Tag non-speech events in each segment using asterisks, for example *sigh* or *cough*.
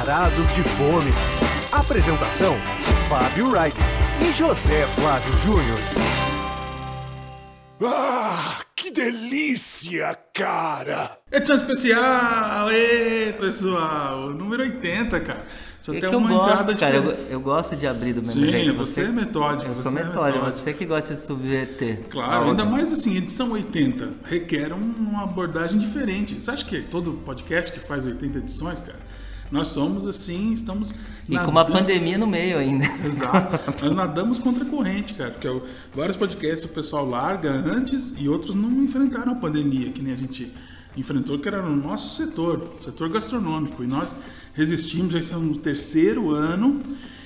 Varados de Fome. Apresentação: Fábio Wright e José Flávio Júnior. Ah, que delícia, cara! Edição especial! Ê, pessoal! Número 80, cara. Só é tem que uma eu gosto, cara. Eu, eu, gosto de abrir do mesmo Sim, jeito. Você, você é metódico. Eu sou é metódico, é você que gosta de subverter. Claro, ainda mais assim, edição 80 requer uma abordagem diferente. Você acha que todo podcast que faz 80 edições, cara, nós somos assim, estamos. E nadando... com uma pandemia no meio ainda. Exato. Nós nadamos contra a corrente, cara. Porque vários podcasts o pessoal larga antes e outros não enfrentaram a pandemia, que nem a gente enfrentou, que era no nosso setor, setor gastronômico. E nós resistimos, já estamos no terceiro ano,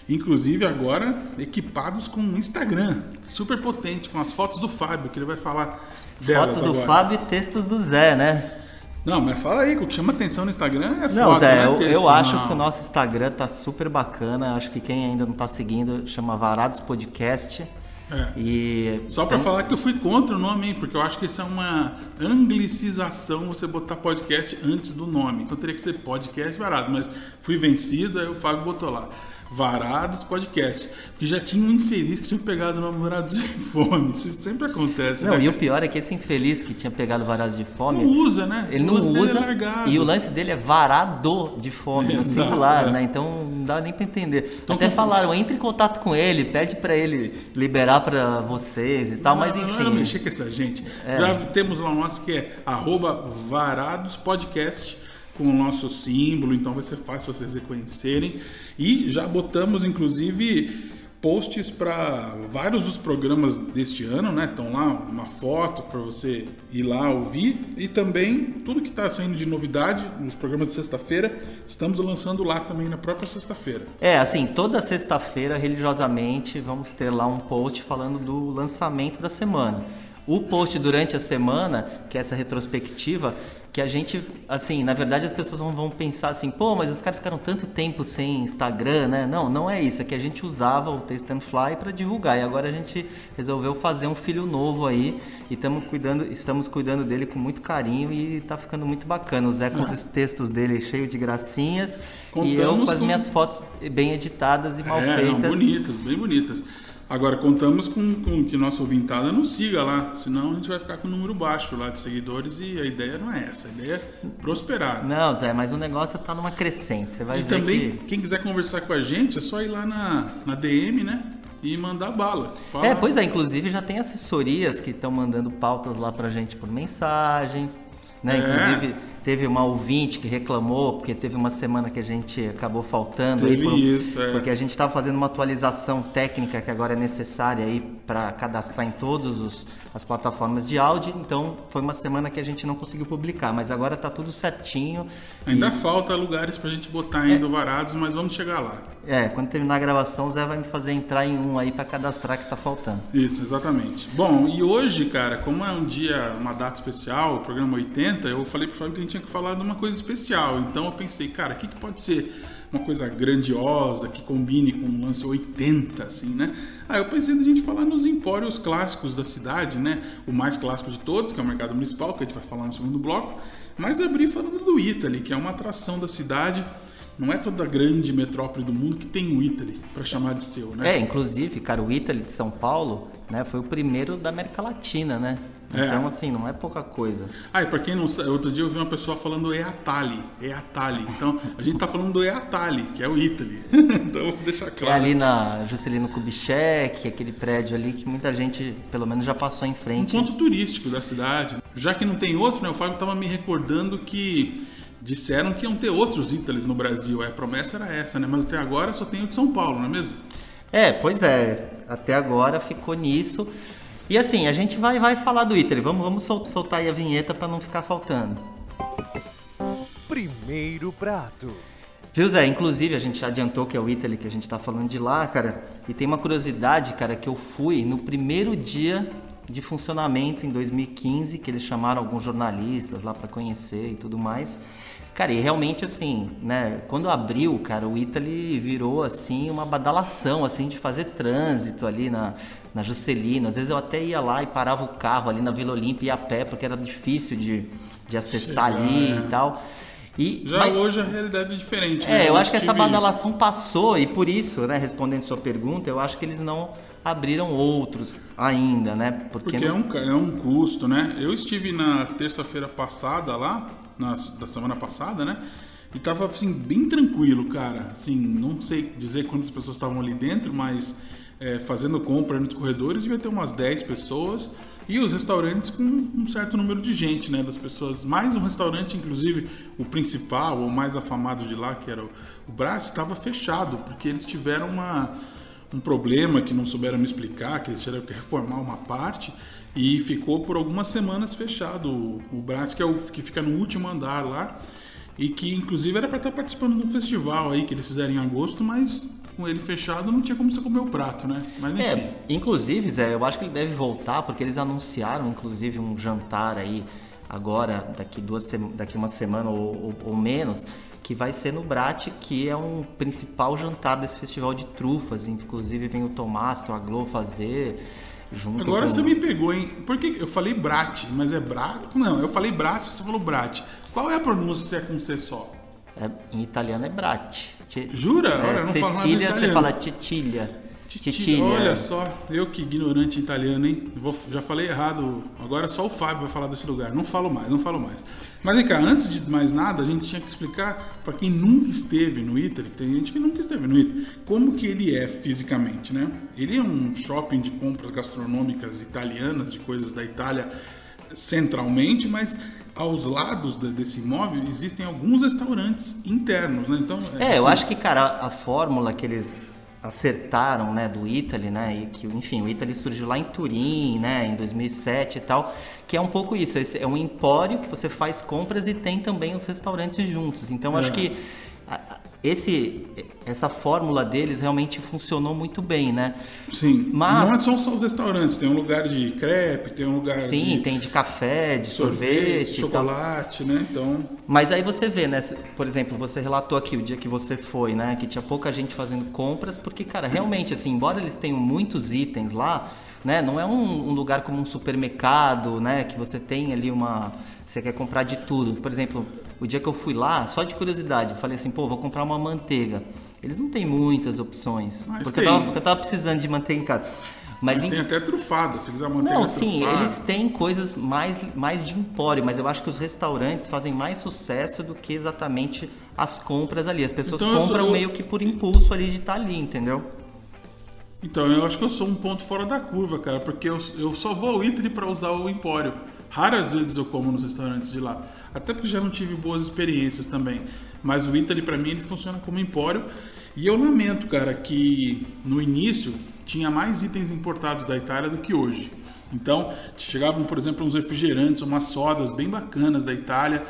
inclusive agora equipados com um Instagram super potente, com as fotos do Fábio, que ele vai falar delas Fotos do agora. Fábio e textos do Zé, né? Não, mas fala aí, o que chama atenção no Instagram é Não, foto, Zé, é eu, texto, eu acho não. que o nosso Instagram tá super bacana. Acho que quem ainda não tá seguindo chama Varados Podcast. É. E Só para falar que eu fui contra o nome, hein, porque eu acho que isso é uma anglicização você botar podcast antes do nome. Então teria que ser podcast varado, mas fui vencido, aí o Fábio botou lá. Varados Podcast. Porque já tinha um infeliz que tinha pegado o nome Varados de Fome. Isso sempre acontece. Não, né? e o pior é que esse infeliz que tinha pegado Varados de Fome. Não usa, né? Ele não dele usa. é largado. e o lance dele é varado de fome, no *laughs* Exato, singular, é. né? Então não dá nem pra entender. Então, Até falaram, entre em contato com ele, pede pra ele liberar pra vocês e tal, mas Não, enfim. Não, não mexer com essa gente. É. Já temos lá o nosso que é arroba Varados Podcast com o nosso símbolo, então vai ser fácil vocês reconhecerem. E já botamos, inclusive, posts para vários dos programas deste ano, né? Estão lá uma foto para você ir lá ouvir e também tudo que está saindo de novidade nos programas de sexta-feira, estamos lançando lá também na própria sexta-feira. É, assim, toda sexta-feira, religiosamente, vamos ter lá um post falando do lançamento da semana. O post durante a semana, que é essa retrospectiva, que a gente, assim, na verdade as pessoas vão, vão pensar assim, pô, mas os caras ficaram tanto tempo sem Instagram, né? Não, não é isso, é que a gente usava o Taste and Fly para divulgar e agora a gente resolveu fazer um filho novo aí e estamos cuidando, estamos cuidando dele com muito carinho e tá ficando muito bacana. O Zé com os textos dele cheio de gracinhas e eu Contamos com as minhas fotos bem editadas e mal é, feitas. Não, bonitas, bem bonitas. Agora, contamos com, com que nossa ouvintada nos siga lá, senão a gente vai ficar com um número baixo lá de seguidores e a ideia não é essa, a ideia é prosperar. Não, Zé, mas o negócio tá numa crescente. Você vai E ver também, que... quem quiser conversar com a gente, é só ir lá na, na DM, né? E mandar bala. Fala- É, pois é, inclusive já tem assessorias que estão mandando pautas lá pra gente por mensagens, né? É. Inclusive teve uma ouvinte que reclamou porque teve uma semana que a gente acabou faltando Teve por- isso, é. porque a gente estava fazendo uma atualização técnica que agora é necessária aí para cadastrar em todas as plataformas de áudio, então foi uma semana que a gente não conseguiu publicar, mas agora tá tudo certinho. Ainda falta lugares pra gente botar ainda varados, mas vamos chegar lá. É, quando terminar a gravação, o Zé vai me fazer entrar em um aí para cadastrar que tá faltando. Isso, exatamente. Bom, e hoje, cara, como é um dia, uma data especial, o programa 80, eu falei pro Fábio que a gente tinha que falar de uma coisa especial. Então eu pensei, cara, o que, que pode ser uma coisa grandiosa, que combine com um lance 80, assim, né? Aí eu pensei da gente falar nos empórios clássicos da cidade, né? O mais clássico de todos, que é o Mercado Municipal, que a gente vai falar no segundo bloco. Mas abrir falando do Italy, que é uma atração da cidade. Não é toda grande metrópole do mundo que tem o Italy para chamar de seu, né? É, inclusive, cara, o Italy de São Paulo, né, foi o primeiro da América Latina, né? É. Então, assim, não é pouca coisa. Ah, e pra quem não sabe, outro dia eu vi uma pessoa falando Eatali, Eatali. Então, a gente tá falando do Eatali, que é o Italy. *laughs* então, vou deixar é claro. ali na Juscelino Kubitschek, aquele prédio ali que muita gente, pelo menos, já passou em Um frente. ponto turístico da cidade. Já que não tem outro, né? O Fábio tava me recordando que disseram que iam ter outros Italis no Brasil. É, a promessa era essa, né? Mas até agora só tem o de São Paulo, não é mesmo? É, pois é. Até agora ficou nisso. E assim, a gente vai, vai falar do Italy. Vamos, vamos sol- soltar aí a vinheta para não ficar faltando. Primeiro prato. Viu, Zé? Inclusive, a gente já adiantou que é o Italy que a gente tá falando de lá, cara. E tem uma curiosidade, cara, que eu fui no primeiro dia de funcionamento em 2015, que eles chamaram alguns jornalistas lá para conhecer e tudo mais. Cara, e realmente assim, né, quando abriu, cara, o Italy virou assim uma badalação assim de fazer trânsito ali na na Juscelino. Às vezes eu até ia lá e parava o carro ali na Vila Olímpia e ia a pé, porque era difícil de, de acessar Chegar, ali é. e tal. E, Já mas- hoje a realidade é diferente. né? É, eu acho que essa badalação passou e por isso, né, respondendo sua pergunta, eu acho que eles não abriram outros ainda, né? Porque não- é um, é um custo, né? Eu estive na terça-feira passada lá, na, da semana passada, né? E tava, assim, bem tranquilo, cara. Assim, não sei dizer quantas pessoas estavam ali dentro, mas é, fazendo compra nos corredores devia ter umas 10 pessoas. E os restaurantes com um certo número de gente, né? Das pessoas. Mais um restaurante, inclusive, o principal, ou mais afamado de lá, que era o, o Brás, estava fechado, porque eles tiveram uma um problema que não souberam me explicar, que eles tiveram que reformar uma parte e ficou por algumas semanas fechado o, o Brás, que é o que fica no último andar lá e que inclusive era para estar participando de um festival aí que eles fizeram em agosto, mas com ele fechado não tinha como você comer o prato, né? Mas enfim. É, inclusive, Zé, eu acho que ele deve voltar, porque eles anunciaram, inclusive, um jantar aí agora, daqui, duas daqui uma semana ou, ou- ou menos, que vai ser no Brat, que é um principal jantar desse festival de trufas. Inclusive vem o Tomás, a Globo fazer junto Agora com... você me pegou, hein? Por que eu falei Brat, mas é Brat? Não, eu falei Brás, você falou Brat. Qual é a pronúncia se é com C só? É, em italiano é Brat. Ti- Jura? É, Olha, Cecília, você fala Titilha. Titilha. Olha só, eu que ignorante italiano, hein? Vou- já falei errado. Agora só o Fábio vai falar desse lugar. Não falo mais, não falo mais. Mas vem cá, antes de mais nada, a gente tinha que explicar para quem nunca esteve no Italy, tem gente que nunca esteve no Italy, como que ele é fisicamente, né? Ele é um shopping de compras gastronômicas italianas, de coisas da Itália centralmente, mas aos lados de- desse imóvel existem alguns restaurantes internos, né? Então, É, eu assim, acho que, cara, a fórmula que eles acertaram, né, do Italy, né, e que, enfim, o Italy surgiu lá em Turim, né, em 2007 e tal, que é um pouco isso, é um empório que você faz compras e tem também os restaurantes juntos. Então, eu acho É. que a- esse, essa fórmula deles realmente funcionou muito bem, né? Sim, Mas- não são só os restaurantes, tem um lugar de crepe, tem um lugar Sim, de tem de café, de sorvete, sorvete, chocolate, né? Então, Mas aí você vê, né? Por exemplo, você relatou aqui o dia que você foi, né? Que tinha pouca gente fazendo compras, porque, cara, realmente, assim, embora eles tenham muitos itens lá, né? Não é um, um lugar como um supermercado, né? Que você tem ali uma. Você quer comprar de tudo. Por exemplo, o dia que eu fui lá, só de curiosidade, eu falei assim, pô, vou comprar uma manteiga. Eles não têm muitas opções. Mas porque, Eu tem. tava, porque eu tava precisando de manteiga em casa. Mas, mas em- tem até trufada, se quiser manteiga não, sim, trufada. eles têm coisas mais, mais de empório, mas eu acho que os restaurantes fazem mais sucesso do que exatamente as compras ali. As pessoas Então, eu sou- compram eu- meio que por impulso ali de estar ali, entendeu? Então, eu acho que eu sou um ponto fora da curva, cara, porque eu, eu só vou ao Italy para usar o Empório. Raras vezes eu como nos restaurantes de lá. Até porque já não tive boas experiências também. Mas o Italy, para mim, ele funciona como Empório. E eu lamento, cara, que no início tinha mais itens importados da Itália do que hoje. Então, chegavam, por exemplo, uns refrigerantes, umas sodas bem bacanas da Itália,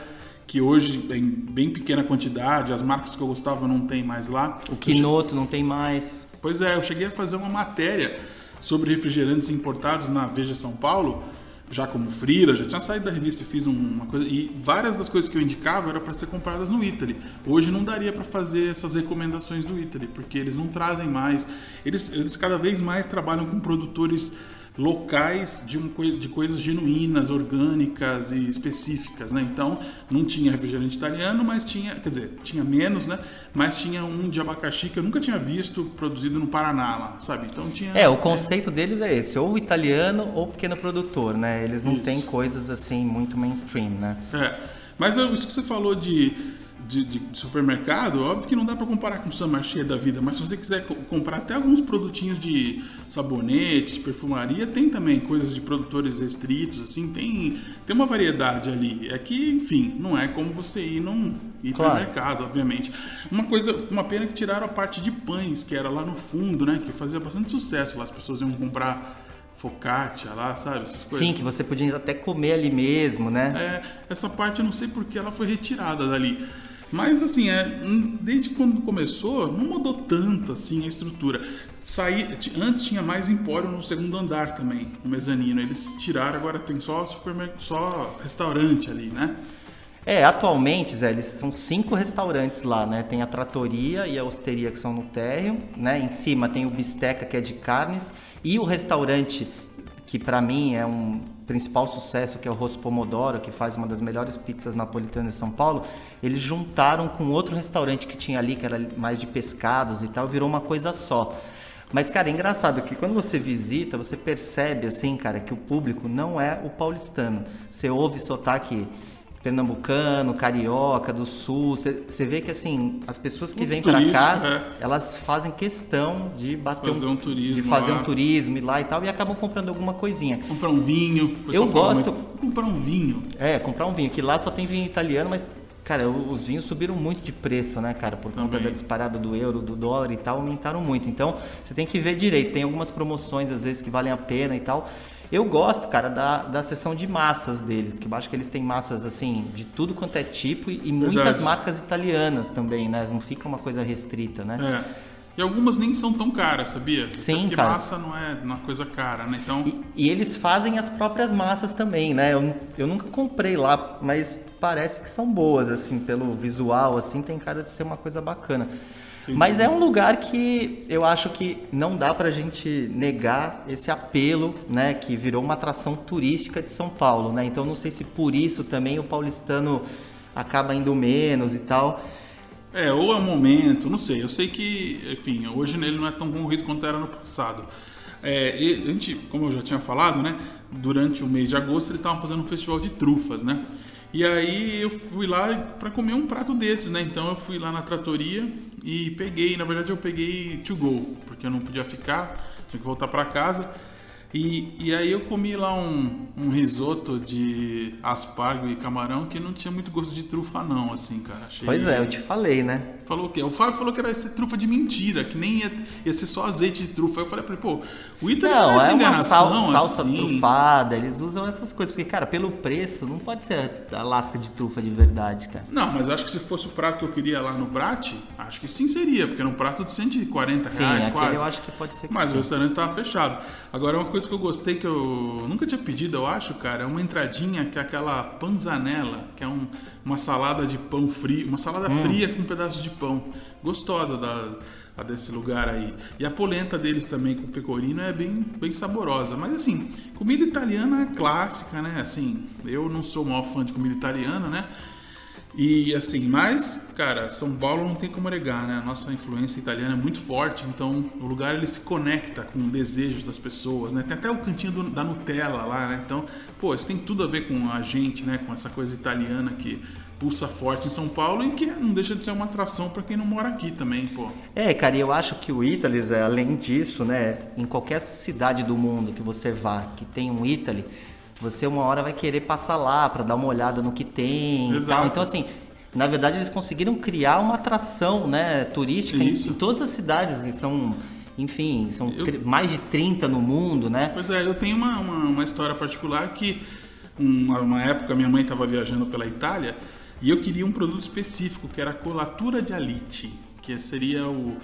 que hoje em bem pequena quantidade, as marcas que eu gostava não tem mais lá. O quinoto não tem mais. Pois é, eu cheguei a fazer uma matéria sobre refrigerantes importados na Veja São Paulo, já como freela, já tinha saído da revista e fiz um- uma coisa. E várias das coisas que eu indicava eram para ser compradas no Italy. Hoje não daria para fazer essas recomendações do Italy, porque eles não trazem mais. Eles, eles cada vez mais trabalham com produtores locais de, um, de coisas genuínas, orgânicas e específicas, né? Então, não tinha refrigerante italiano, mas tinha, quer dizer, tinha menos, né? Mas tinha um de abacaxi que eu nunca tinha visto produzido no Paraná lá, sabe? Então tinha É, o conceito deles é esse, ou italiano ou pequeno produtor, né? Eles não Isso. têm coisas assim muito mainstream, né? É, mas eu- isso que você falou de, de, de supermercado, óbvio que não dá para comparar com o Samarché da vida, mas se você quiser co- comprar até alguns produtinhos de sabonete, perfumaria, tem também coisas de produtores restritos, assim, tem, tem uma variedade ali. É que, enfim, não é como você ir num Claro. hipermercado, obviamente. Uma coisa, uma pena que tiraram a parte de pães, que era lá no fundo, né, que fazia bastante sucesso lá, as pessoas iam comprar focaccia lá, sabe, essas coisas. Sim, que você podia até comer ali mesmo, né? É, essa parte eu não sei porque ela foi retirada dali. Mas assim, é, desde quando começou, não mudou tanto assim a estrutura. Saí, antes tinha mais empório no segundo andar também, no mezanino. Eles tiraram, agora tem só supermercado, só restaurante ali, né? É, atualmente, Zé, eles são cinco restaurantes lá, né? Tem a tratoria e a osteria que são no térreo, né? Em cima tem o bisteca que é de carnes e o restaurante que pra mim é um principal sucesso, que é o Rosso Pomodoro, que faz uma das melhores pizzas napolitanas de São Paulo, eles juntaram com outro restaurante que tinha ali, que era mais de pescados e tal, virou uma coisa só. Mas, cara, é engraçado que quando você visita, você percebe, assim, cara, que o público não é o paulistano. Você ouve sotaque pernambucano, carioca, do sul. Você vê que, assim, as pessoas que vêm para cá, é. elas fazem questão de bater Fazer um turismo de fazer lá. um turismo ir lá e tal, e acabam comprando alguma coisinha. Comprar um vinho. Eu gosto- muito, "Vou comprar um vinho. É, comprar um vinho, que lá só tem vinho italiano, mas, cara, os vinhos subiram muito de preço, né, cara? Por conta Também. da disparada do euro, do dólar e tal, aumentaram muito. Então, você tem que ver direito. Tem algumas promoções, às vezes, que valem a pena e tal. Eu gosto, cara, da, da seção de massas deles, que eu acho que eles têm massas, assim, de tudo quanto é tipo e, e muitas marcas italianas também, né? Não fica uma coisa restrita, né? É. E algumas nem são tão caras, sabia? Sim, Porque cara. massa não é uma coisa cara, né? Então, E, e eles fazem as próprias massas também, né? Eu, eu nunca comprei lá, mas parece que são boas, assim, pelo visual, assim, tem cara de ser uma coisa bacana. Mas é um lugar que eu acho que não dá pra gente negar esse apelo, né? Que virou uma atração turística de São Paulo, né? Então não sei se por isso também o paulistano acaba indo menos e tal. É, ou é um momento, não sei. Eu sei que, enfim, hoje ele não é tão concorrido quanto era no passado. É, e a gente, como eu já tinha falado, né? Durante o mês de agosto eles estavam fazendo um festival de trufas, né? E aí eu fui lá para comer um prato desses, né? Então eu fui lá na tratoria e peguei, na verdade eu peguei to go, porque eu não podia ficar, tinha que voltar para casa. E, e aí eu comi lá um, um risoto de aspargo e camarão que não tinha muito gosto de trufa não, assim, cara. Achei... Pois é, eu te falei, né? Falou o quê? O Fábio falou que era ser trufa de mentira, que nem ia, ia ser só azeite de trufa. Aí eu falei pra ele, pô, o Ita Não, não é uma enganação, sal- salsa assim. trufada, eles usam essas coisas. Porque, cara, pelo preço, não pode ser a lasca de trufa de verdade, cara. Não, mas acho que se fosse o prato que eu queria lá no Brat, acho que sim seria, porque era um prato de 140 Sim, reais quase. eu acho que pode ser. que Mas o sim. restaurante estava fechado. Agora, uma coisa que eu gostei, que eu nunca tinha pedido, eu acho, cara, é uma entradinha que é aquela panzanella, que é um- uma salada de pão frio, uma salada Hum. fria com pedaços de pão. Gostosa da, a desse lugar aí. E a polenta deles também com pecorino é bem, bem saborosa. Mas assim, comida italiana é clássica, né? Assim, eu não sou o maior fã de comida italiana, né? E assim, mas, cara, São Paulo não tem como negar, né? A nossa influência italiana é muito forte, então o lugar ele se conecta com o desejo das pessoas, né? Tem até o cantinho do- da Nutella lá, né? Então, pô, isso tem tudo a ver com a gente, né? Com essa coisa italiana que pulsa forte em São Paulo e que não deixa de ser uma atração para quem não mora aqui também, pô. É, cara, e eu acho que o Italy, é, além disso, né, em qualquer cidade do mundo que você vá, que tem um Italy, você uma hora vai querer passar lá para dar uma olhada no que tem e Exato. tal. Então, assim, na verdade, eles conseguiram criar uma atração, né, turística em, em todas as cidades, e são, enfim, são Eu- mais de 30 no mundo, né? Pois é, eu tenho uma, uma, uma história particular que uma, uma época minha mãe estava viajando pela Itália e eu queria um produto específico que era a colatura de alite, que seria o,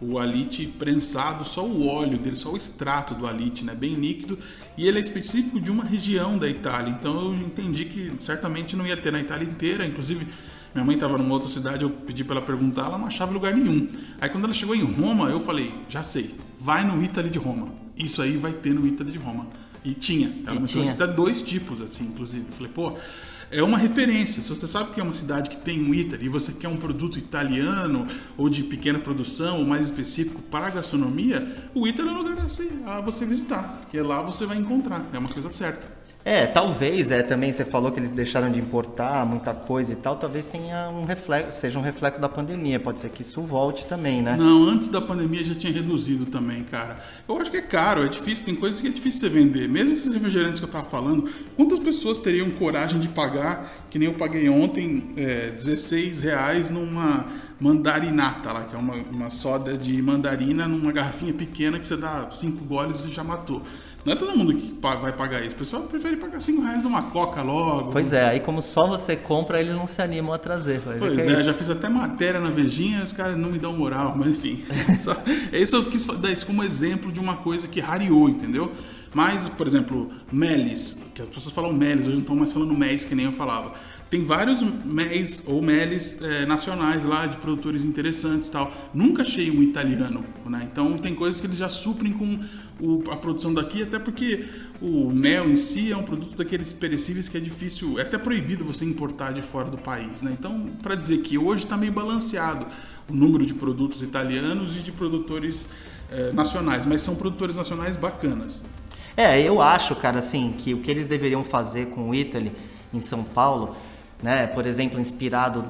o alite prensado, só o óleo dele, só o extrato do alite, né, bem líquido, e ele é específico de uma região da Itália. Então eu entendi que certamente não ia ter na Itália inteira, inclusive minha mãe estava numa outra cidade, eu pedi para ela perguntar, ela não achava lugar nenhum. Aí quando ela chegou em Roma, eu falei, já sei, vai no Italy de Roma. Isso aí vai ter no Italy de Roma. E tinha. Ela E me trouxe tinha. até dois tipos, assim, inclusive. Eu falei, pô, é uma referência. Se você sabe que é uma cidade que tem um Italy e você quer um produto italiano ou de pequena produção ou mais específico para a gastronomia, o Italy é um lugar a você, a você visitar. Porque lá você vai encontrar. É uma coisa certa. É, talvez, é, também você falou que eles deixaram de importar muita coisa e tal, talvez tenha um reflexo, seja um reflexo da pandemia, pode ser que isso volte também, né? Não, antes da pandemia já tinha reduzido também, cara. Eu acho que é caro, é difícil, tem coisas que é difícil você vender. Mesmo esses refrigerantes que eu tava falando, quantas pessoas teriam coragem de pagar, que nem eu paguei ontem, é, 16 reais numa mandarinata lá, que é uma, uma soda de mandarina numa garrafinha pequena que você dá cinco goles e já matou. Não é todo mundo que vai pagar isso. O pessoal prefere pagar 5 reais numa coca logo. Pois é, aí como só você compra, eles não se animam a trazer. Pois é, isso. já fiz até matéria na Vejinha, os caras não me dão moral, mas enfim. *laughs* Só, isso eu quis dar isso como exemplo de uma coisa que rareou, entendeu? Mas, por exemplo, Melis, que as pessoas falam Melis, hoje não estão mais falando Melis, que nem eu falava. Tem vários Melis ou Melis eh, nacionais lá, de produtores interessantes e tal. Nunca achei um italiano, né? Então tem coisas que eles já suprem com o- a produção daqui, até porque o mel em si é um produto daqueles perecíveis que é difícil, é até proibido você importar de fora do país, né? Então, para dizer que hoje está meio balanceado o número de produtos italianos e de produtores eh, nacionais, mas são produtores nacionais bacanas. É, eu acho, cara, assim, que o que eles deveriam fazer com o Italy em São Paulo, né, por exemplo, inspirado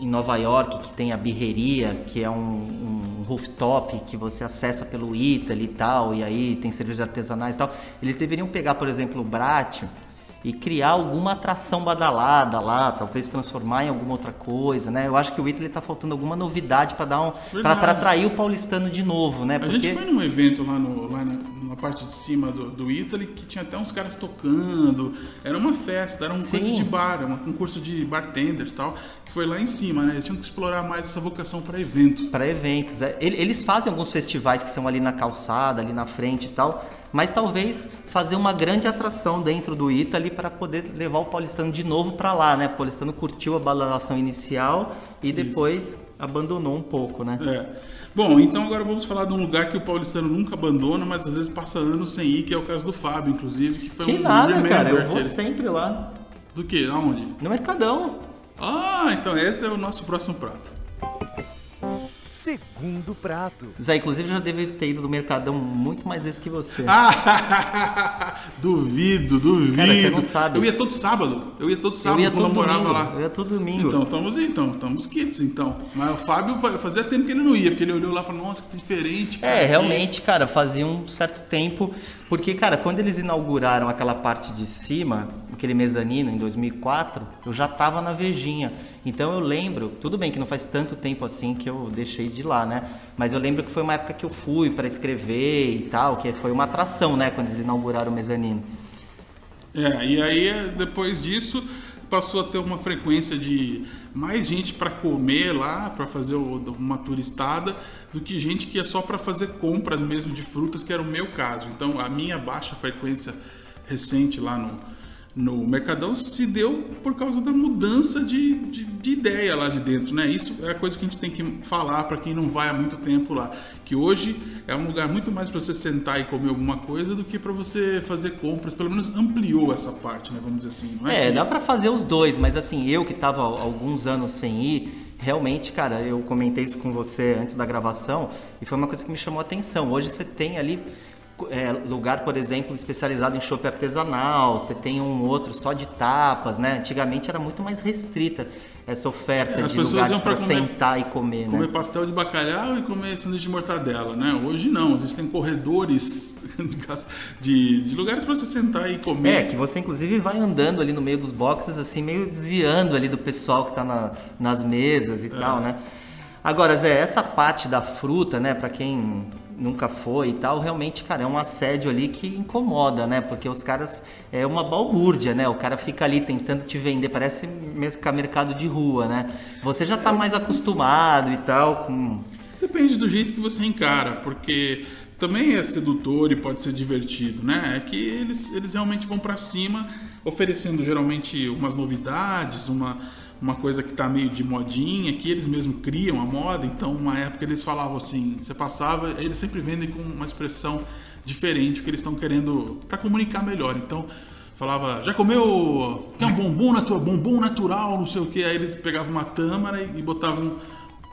em Nova York, que tem a birreria, que é um, um rooftop que você acessa pelo Italy e tal, e aí tem cervejas artesanais e tal. Eles deveriam pegar, por exemplo, o Bratio e criar alguma atração badalada lá, talvez transformar em alguma outra coisa, né? Eu acho que o Italy tá faltando alguma novidade para dar um para atrair o paulistano de novo, né? Porque... A gente foi num evento lá, no, lá na, na parte de cima do, do Italy que tinha até uns caras tocando, era uma festa, era um Sim. curso de bar, um concurso de bartenders tal, que foi lá em cima, né? Eles tinham que explorar mais essa vocação para evento. Para eventos, é. Eles fazem alguns festivais que são ali na calçada, ali na frente e tal, mas talvez fazer uma grande atração dentro do Italy para poder levar o paulistano de novo para lá, né? O paulistano curtiu a badalação inicial e depois Isso. abandonou um pouco, né? É. Bom, então agora vamos falar de um lugar que o paulistano nunca abandona, mas às vezes passa anos sem ir, que é o caso do Fábio, inclusive, que foi que um nada, cara, eu vou ele... sempre lá. Do que? Aonde? No Mercadão. Ah, então esse é o nosso próximo prato segundo prato. Zé, inclusive já deve ter ido no Mercadão muito mais vezes que você. duvido, *laughs* duvido. Cara, você não sabe. Eu ia todo sábado. Eu ia todo sábado eu ia quando todo eu morava domingo. lá. Eu ia todo domingo. Então, estamos então, estamos kits, então. Mas o Fábio fazia tempo que ele não ia, porque ele olhou lá e falou, nossa, que diferente. Cara. É, realmente, cara, fazia um certo tempo. Porque, cara, quando eles inauguraram aquela parte de cima, aquele mezanino em 2004, eu já tava na Vejinha. Então eu lembro, tudo bem que não faz tanto tempo assim que eu deixei de ir lá, né? Mas eu lembro que foi uma época que eu fui para escrever e tal, que foi uma atração, né, quando eles inauguraram o mezanino. É, e aí depois disso passou a ter uma frequência de mais gente para comer lá, para fazer uma turistada, do que gente que é só para fazer compras mesmo de frutas, que era o meu caso. Então a minha baixa frequência recente lá no, no Mercadão se deu por causa da mudança de, de, de, ideia lá de dentro, né? Isso é a coisa que a gente tem que falar para quem não vai há muito tempo lá, que hoje é um lugar muito mais para você sentar e comer alguma coisa do que para você fazer compras. Pelo menos ampliou essa parte, né? Vamos dizer assim. é, é que... dá para fazer os dois, mas assim eu que estava alguns anos sem ir realmente, cara, eu comentei isso com você antes da gravação e foi uma coisa que me chamou a atenção. Hoje você tem ali é, lugar, por exemplo, especializado em chopp artesanal, você tem um outro só de tapas, né? Antigamente era muito mais restrita essa oferta é, de lugares para sentar e comer, comer né? pastel de bacalhau e comer sanduíche de mortadela, né? Hoje não, existem corredores *laughs* de, de lugares para você sentar e comer. É, que você inclusive vai andando ali no meio dos boxes, assim, meio desviando ali do pessoal que está na, nas mesas e é. tal, né? Agora, Zé, essa parte da fruta, né, para quem nunca foi e tal, realmente, cara, é um assédio ali que incomoda, né? Porque os caras é uma balbúrdia, né? O cara fica ali tentando te vender, parece mercado de rua, né? Você já tá mais acostumado e tal com Depende do jeito que você encara, porque também é sedutor e pode ser divertido, né? É que eles, eles realmente vão para cima, oferecendo geralmente umas novidades, uma uma coisa que está meio de modinha, que eles mesmos criam a moda. Então, uma época eles falavam assim, você passava, eles sempre vendem com uma expressão diferente, que eles estão querendo para comunicar melhor. Então, falava, já comeu, quer um bombom natural, bombom natural, não sei o que. Aí eles pegavam uma tâmara e botavam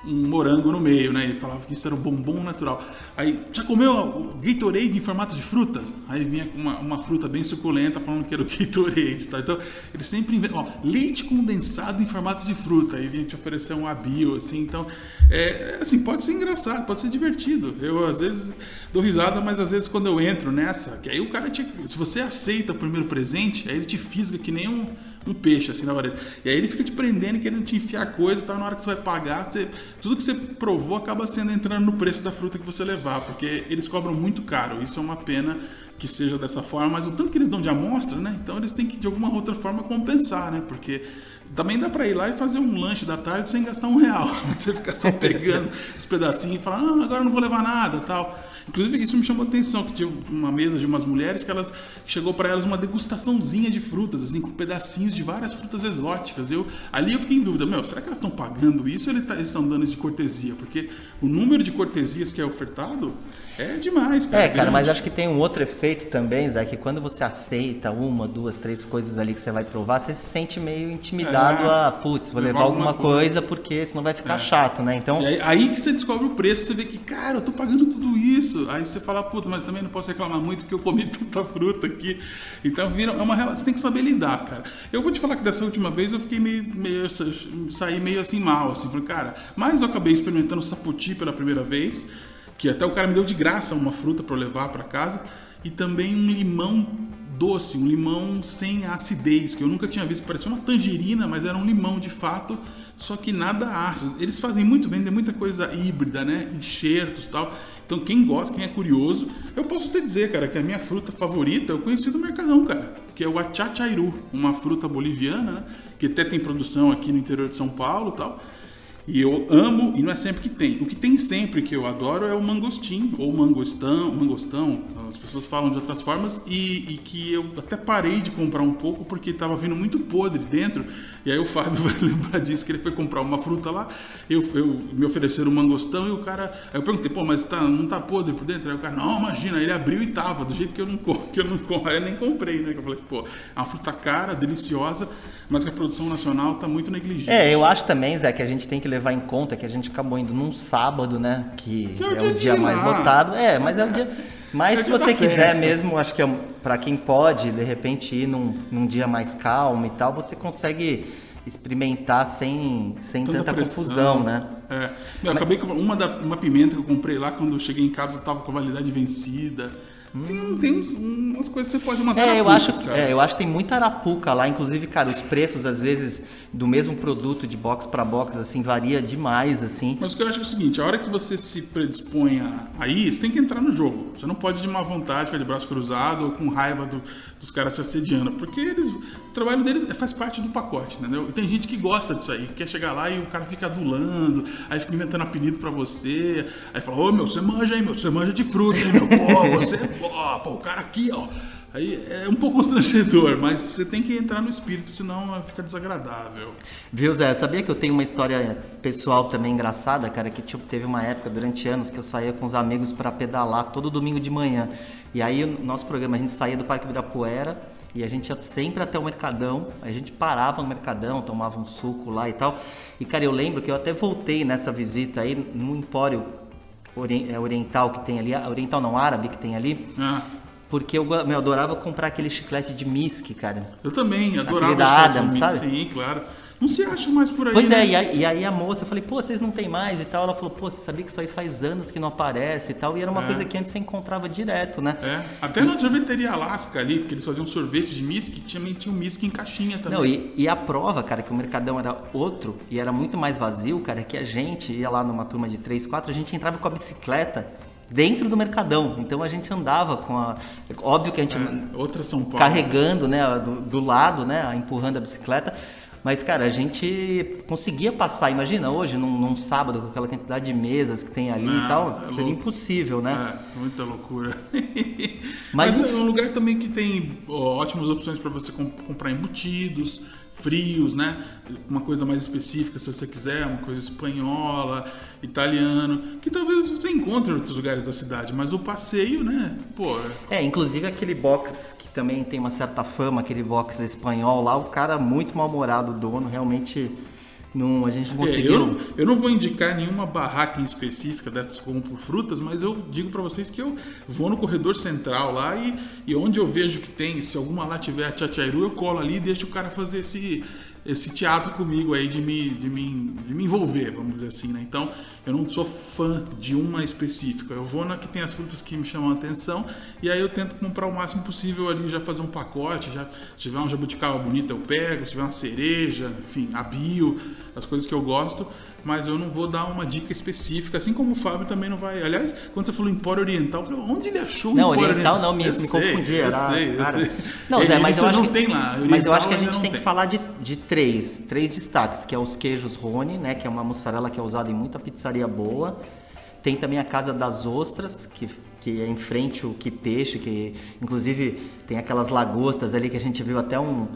um morango no meio, né? Ele falava que isso era um bombom natural. Aí, já comeu o Gatorade em formato de fruta? Aí vinha com uma, uma fruta bem suculenta falando que era o *laughs* Gatorade, tá? Então, ele sempre inventa, ó, leite condensado em formato de fruta. Aí vinha te oferecer um abio, assim. Então, é, assim, pode ser engraçado, pode ser divertido. Eu, às vezes, dou risada, mas às vezes quando eu entro nessa, que aí o cara te, se você aceita o primeiro presente, aí ele te fisga que nem um um peixe assim na vareta. E aí ele fica te prendendo, querendo te enfiar coisa e tal. Na hora que você vai pagar, você, tudo que você provou acaba sendo entrando no preço da fruta que você levar, porque eles cobram muito caro. Isso é uma pena que seja dessa forma, mas o tanto que eles dão de amostra, né? Então eles têm que de alguma outra forma compensar, né? Porque Também dá para ir lá e fazer um lanche da tarde sem gastar um real. *laughs* Você ficar só pegando *laughs* os pedacinhos e falar, ah, agora não vou levar nada tal. Inclusive, isso me chamou a atenção, que tinha uma mesa de umas mulheres que elas chegou para elas uma degustaçãozinha de frutas, assim, com pedacinhos de várias frutas exóticas. Eu, ali eu fiquei em dúvida, meu, será que elas estão pagando isso ou tá, eles estão dando de cortesia? Porque o número de cortesias que é ofertado é demais, cara. É, cara, mas acho que tem um outro efeito também, Zé, que quando você aceita uma, duas, três coisas ali que você vai provar, você se sente meio intimidado é, a, putz, vou levar alguma coisa, coisa, porque senão vai ficar é. chato, né? Então. Aí, aí, que você descobre o preço, você vê que, cara, eu tô pagando tudo isso. Aí você fala, puta, mas também não posso reclamar muito porque eu comi *laughs* tanta fruta aqui. Então vira, é uma você tem que saber lidar, cara. Eu vou te falar que dessa última vez eu fiquei meio, meio saí meio assim mal, assim, falei, cara, mas eu acabei experimentando saputi pela primeira vez que até o cara me deu de graça uma fruta para levar para casa e também um limão doce, um limão sem acidez, que eu nunca tinha visto, parecia uma tangerina, mas era um limão de fato, só que nada ácido. Eles fazem muito, vendem muita coisa híbrida, né? Enxertos tal. Então quem gosta, quem é curioso, eu posso te dizer, cara, que a minha fruta favorita eu conheci do Mercadão, cara, que é o achachairu, uma fruta boliviana, né? que até tem produção aqui no interior de São Paulo tal. E eu amo, e não é sempre que tem. O que tem sempre que eu adoro é o mangostim, ou mangostão, mangostão, as pessoas falam de outras formas, e, e que eu até parei de comprar um pouco porque estava vindo muito podre dentro. E aí o Fábio *laughs* vai lembrar disso, que ele foi comprar uma fruta lá, eu, eu me ofereceram um mangostão e o cara. Aí eu perguntei, pô, mas tá, não tá podre por dentro? Aí o cara, não, imagina, ele abriu e tava, do jeito que eu não, *laughs* que eu não aí eu nem comprei, né? Que eu falei, pô, é uma fruta cara, deliciosa, mas que a produção nacional tá muito negligente. É, eu acho também, Zé, que a gente tem que levar em conta que a gente acabou indo num sábado, né? Que, que é, o é dia, dia mais lotado. É, mas é o dia. *laughs* Mas é se você quiser mesmo, acho que é, para quem pode, de repente, ir num, num dia mais calmo e tal, você consegue experimentar sem, sem tanta, tanta confusão, né? É. Eu Mas... acabei com uma, da, uma pimenta que eu comprei lá, quando eu cheguei em casa, estava com a validade vencida. Tem, tem uns, umas coisas que você pode umas é, eu acho, é, eu acho que tem muita arapuca lá. Inclusive, cara, os preços, às vezes, do mesmo produto de box para box, assim, varia demais, assim. Mas o que eu acho é o seguinte, a hora que você se predispõe a, ir, você tem que entrar no jogo. Você não pode de má vontade, ficar de braço cruzado ou com raiva do, dos caras te assediando. Porque eles, o trabalho deles faz parte do pacote, entendeu? E tem gente que gosta disso aí, quer chegar lá e o cara fica adulando, aí fica inventando apelido para você, aí fala, ô meu, você manja, hein, meu, você manja de fruta, hein, meu, pô, você ó, pô, o cara aqui, ó. Aí é um pouco *laughs* constrangedor, mas você tem que entrar no espírito, senão fica desagradável. Viu, Zé? Sabia que eu tenho uma história pessoal também engraçada, cara? Que tipo, teve uma época durante anos que eu saía com os amigos para pedalar todo domingo de manhã. E aí, o nosso programa, a gente saía do Parque Ibirapuera e a gente ia sempre até o Mercadão. A gente parava no Mercadão, tomava um suco lá e tal. E, cara, eu lembro que eu até voltei nessa visita aí no Empório é, oriental que tem ali, oriental não, árabe que tem ali. Ah. Porque eu, meu, adorava comprar aquele chiclete de Misk, cara. Eu também, adorava aquele da sabe? Sim, claro. Não se acha mais por aí. Pois é, né? e, aí, e aí a moça, eu falei, pô, vocês não tem mais e tal. Ela falou, pô, você sabia que isso aí faz anos que não aparece e tal. E era uma é. coisa que antes você encontrava direto, né? É. Até na sorveteria Alaska ali, porque eles faziam sorvete de Misk, também tinha um Misk em caixinha também. Não, e, e, a prova, cara, que o Mercadão era outro e era muito mais vazio, cara, que a gente ia lá numa turma de 3, 4, a gente entrava com a bicicleta dentro do Mercadão. Então a gente andava com a. Óbvio que a gente. É, outra São Paulo. Carregando, né? Do, do lado, né? Empurrando a bicicleta. Mas, cara, a gente conseguia passar, imagina hoje, num, num sábado, com aquela quantidade de mesas que tem ali Não, e tal, é seria louco. impossível, né? É, muita loucura. Mas, Mas é um lugar também que tem ó, ótimas opções para você comp comprar embutidos, frios, né? Uma coisa mais específica, se você quiser, uma coisa espanhola, italiano, que talvez você encontre em outros lugares da cidade, mas o passeio, né? Pô. É, inclusive aquele box que também tem uma certa fama, aquele box espanhol lá, o cara muito mal-humorado, dono, realmente não, a gente não conseguiu. É, eu, eu, não vou indicar nenhuma barraca em específica dessas como por frutas, mas eu digo para vocês que eu vou no corredor central lá e, e onde eu vejo que tem, se alguma lá tiver a tchachairu, eu colo ali e deixo o cara fazer esse, esse teatro comigo aí de me, de, me, de me envolver, vamos dizer assim, né? Então, eu não sou fã de uma específica. Eu vou na que tem as frutas que me chamam a atenção e aí eu tento comprar o máximo possível ali, já fazer um pacote, já se tiver uma jabuticaba bonita eu pego, se tiver uma cereja, enfim, a bio, as coisas que eu gosto, mas eu não vou dar uma dica específica, assim como o Fábio também não vai. Aliás, quando você falou Empório Oriental, eu falei, onde ele achou o Não, Oriental, oriental não, me, me confundi. Eu sei, eu sei. Não, Zé, mas eu acho não que, tem lá. Oriental mas eu acho que a gente tem, tem, que falar de, de três, três destaques, que é os queijos Rony, né, que é uma mussarela que é usada em muita pizzaria boa. Tem também a Casa das Ostras, que, que é em frente o Que Peixe, que inclusive tem aquelas lagostas ali que a gente viu até um,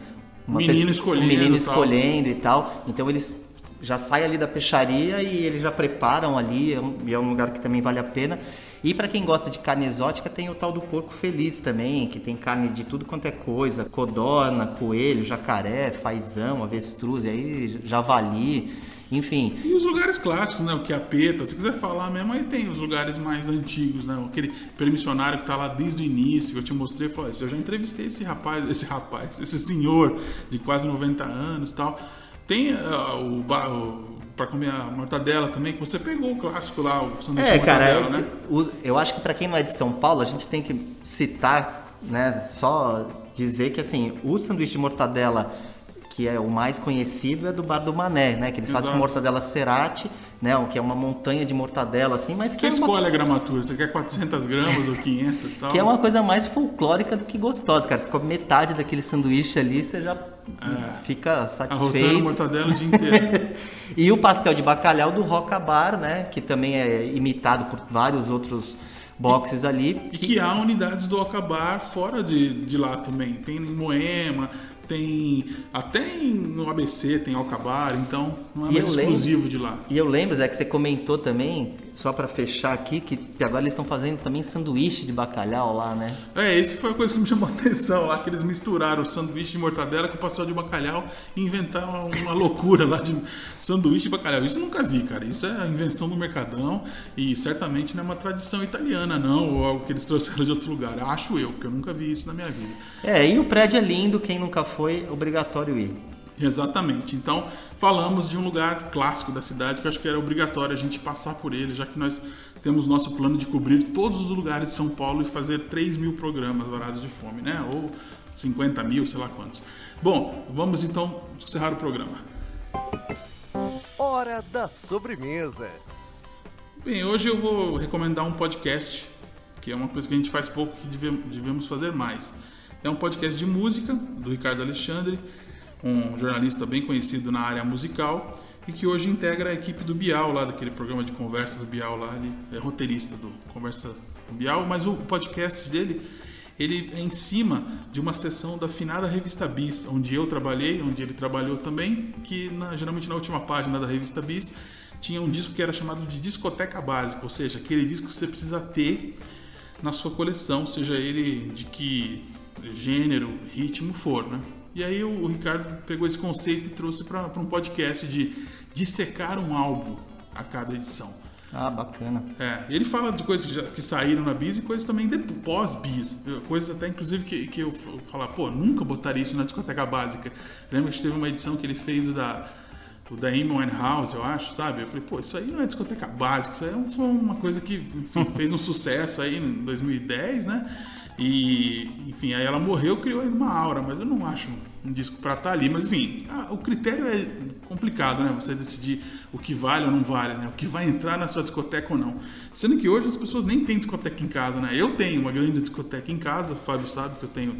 uma Menino pessoa- escolhendo um menino e tal. escolhendo e tal. Então eles já saem ali da peixaria e eles já preparam ali, é um, e é um lugar que também vale a pena. E para quem gosta de carne exótica, tem o tal do porco feliz também, que tem carne de tudo quanto é coisa, codorna, coelho, jacaré, fazão, avestruz, e aí javali, enfim. E os lugares clássicos, né? O que é a Peta, se quiser falar mesmo, aí tem os lugares mais antigos, né? Aquele permissionário que tá lá desde o início, que eu te mostrei, falou, eu já entrevistei esse rapaz, esse rapaz, esse senhor de quase 90 anos e tal. Tem ah, o, o para comer a mortadela também, que você pegou o clássico lá, o sanduíche É, de cara, mortadela, eu, né? o- eu acho que para quem não é de São Paulo, a gente tem que citar, né, só dizer que assim, o sanduíche de mortadela que é o mais conhecido é do Bar do Mané, né, que eles fazem com Exato. mortadela cerati, né, que é uma montanha de mortadela assim, mas que Você é, uma, escolhe a gramatura, você quer 400 gramas ou 500 e tal. *laughs* que é uma coisa mais folclórica do que gostosa, cara. Você come metade daquele sanduíche ali, você já fica Arrotando satisfeito. mortadela o dia inteiro. *laughs* E o pastel de bacalhau do Roca Bar, né? Que também é imitado por vários outros boxes ali. E que há unidades do Ocabar fora de, de lá também. Tem em Moema, tem até no ABC tem Alcabar, então não é mais eu lembro- exclusivo de lá. E eu lembro, Zé, que você comentou também, só pra fechar aqui, que que agora eles estão fazendo também sanduíche de bacalhau lá, né? É, esse foi a coisa que me chamou a atenção lá, que eles misturaram o sanduíche de mortadela com o pastel de bacalhau e inventaram uma, uma loucura lá de sanduíche de bacalhau. Isso eu nunca vi, cara. Isso é a invenção do Mercadão e certamente não é uma tradição italiana, não, ou algo que eles trouxeram de outro lugar. Acho eu, porque eu nunca vi isso na minha vida. É, e o prédio é lindo, quem nunca foi, obrigatório ir. Exatamente. Então, falamos de um lugar clássico da cidade que eu acho que era obrigatório a gente passar por ele, já que nós temos nosso plano de cobrir todos os lugares de São Paulo e fazer 3 mil programas varados de fome, né? Ou 50 mil, sei lá quantos. Bom, vamos então encerrar o programa. Hora da sobremesa. Bem, hoje eu vou recomendar um podcast, que é uma coisa que a gente faz pouco que deve- devemos fazer mais. É um podcast de música, do Ricardo Alexandre, um jornalista bem conhecido na área musical e que hoje integra a equipe do Bial, lá daquele programa de conversa do Bial lá, ele é roteirista do Conversa do Bial, mas o podcast dele, ele é em cima de uma sessão da finada revista Bis, onde eu trabalhei, onde ele trabalhou também, que na- geralmente na última página da revista Bis tinha um disco que era chamado de discoteca básica, ou seja, aquele disco que você precisa ter na sua coleção, seja ele de que gênero, ritmo for, né? E aí o, o Ricardo pegou esse conceito e trouxe para um podcast de dissecar um álbum a cada edição. Ah, bacana. É, ele fala de coisas que, já- que saíram na Bis e coisas também pós-Bis. Coisas até, inclusive, que, que eu falar, pô, nunca botaria isso na discoteca básica. Lembra que teve uma edição que ele fez o da, o da Amy Winehouse, eu acho, sabe? Eu falei, pô, isso aí não é discoteca básica, isso aí é foi uma coisa que enfim, *laughs* fez um sucesso aí em 2010, né? E, enfim, aí ela morreu, criou uma aura, mas eu não acho um disco pra estar ali. Mas, enfim, ah, o critério é complicado, né? Você decidir o que vale ou não vale, né? O que vai entrar na sua discoteca ou não. Sendo que hoje as pessoas nem têm discoteca em casa, né? Eu tenho uma grande discoteca em casa, o Fábio sabe que eu tenho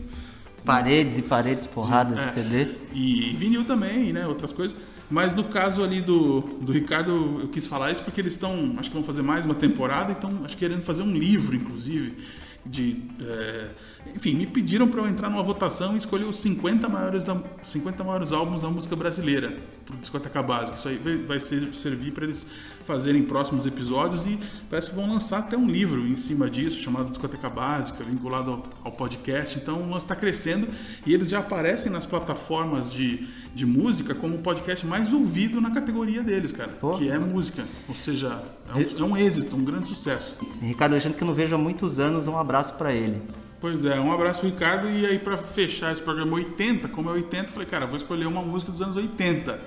Paredes e paredes porradas É. de CD. e vinil também, né? Outras coisas. Mas no caso ali do, do Ricardo, eu quis falar isso porque eles estão, acho que vão fazer mais uma temporada, então acho que querendo fazer um livro, inclusive, de. é, enfim, me pediram para eu entrar numa votação e escolher os 50 maiores, da, 50 maiores álbuns da música brasileira pro Discoteca Básica. Isso aí vai, ser, servir para eles fazerem próximos episódios e parece que vão lançar até um livro em cima disso, chamado Discoteca Básica, vinculado ao, ao podcast. Então o lance está crescendo e eles já aparecem nas plataformas de, de música como o podcast mais ouvido na categoria deles, cara, Pô. que é música. Ou seja, é um, é um êxito, um grande sucesso. Ricardo Alexandre, que eu não vejo há muitos anos, um abraço pra ele. Pois é, um abraço pro Ricardo. E aí, pra fechar esse programa 80, como é 80, eu falei, cara, vou escolher uma música dos anos 80,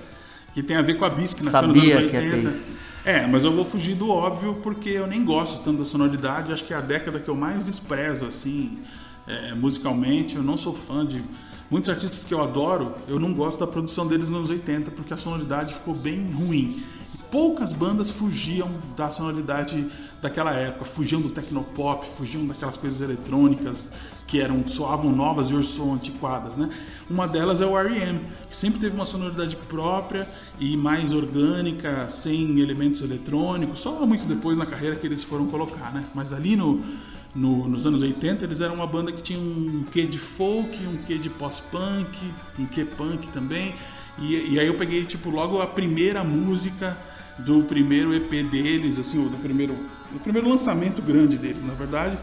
que tem a ver com a Bis, que nasceu nos Sabia anos que ia 80. ter isso. É, mas eu vou fugir do óbvio porque eu nem gosto tanto da sonoridade. Acho que é a década que eu mais desprezo, assim, é, musicalmente. Eu não sou fã de. Muitos artistas que eu adoro, eu não gosto da produção deles nos anos 80 porque a sonoridade ficou bem ruim. Poucas bandas fugiam da sonoridade daquela época, fugiam do tecnopop, fugiam daquelas coisas eletrônicas que eram soavam novas e hoje são antiquadas, né? Uma delas é o R.E.M., que sempre teve uma sonoridade própria e mais orgânica, sem elementos eletrônicos, só muito depois na carreira que eles foram colocar, né? Mas ali no, no, nos anos 80 eles eram uma banda que tinha um quê de folk, um quê de pós-punk, um quê punk também. E, e aí eu peguei tipo logo a primeira música do primeiro EP deles, assim, do primeiro, do primeiro lançamento grande deles, na verdade,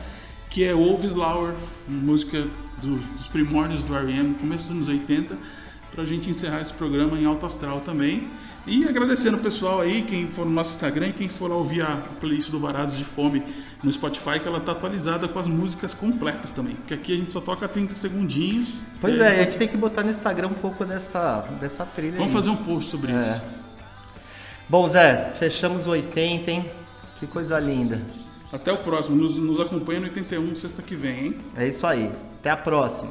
que é Wolves Lauer, música do, dos primórdios do R.E.M., começo dos anos 80, para a gente encerrar esse programa em alto astral também. E agradecendo o pessoal aí, quem for no nosso Instagram e quem for ouvir a playlist do Varados de Fome no Spotify, que ela tá atualizada com as músicas completas também. Porque aqui a gente só toca 30 segundinhos. Pois é, a gente tem que botar no Instagram um pouco dessa, dessa trilha Vamos aí. fazer um post sobre É. isso. Bom, Zé, fechamos o 80, hein? Que coisa linda. Até o próximo. Nos, nos acompanha no 81, sexta que vem, hein? É isso aí. Até a próxima.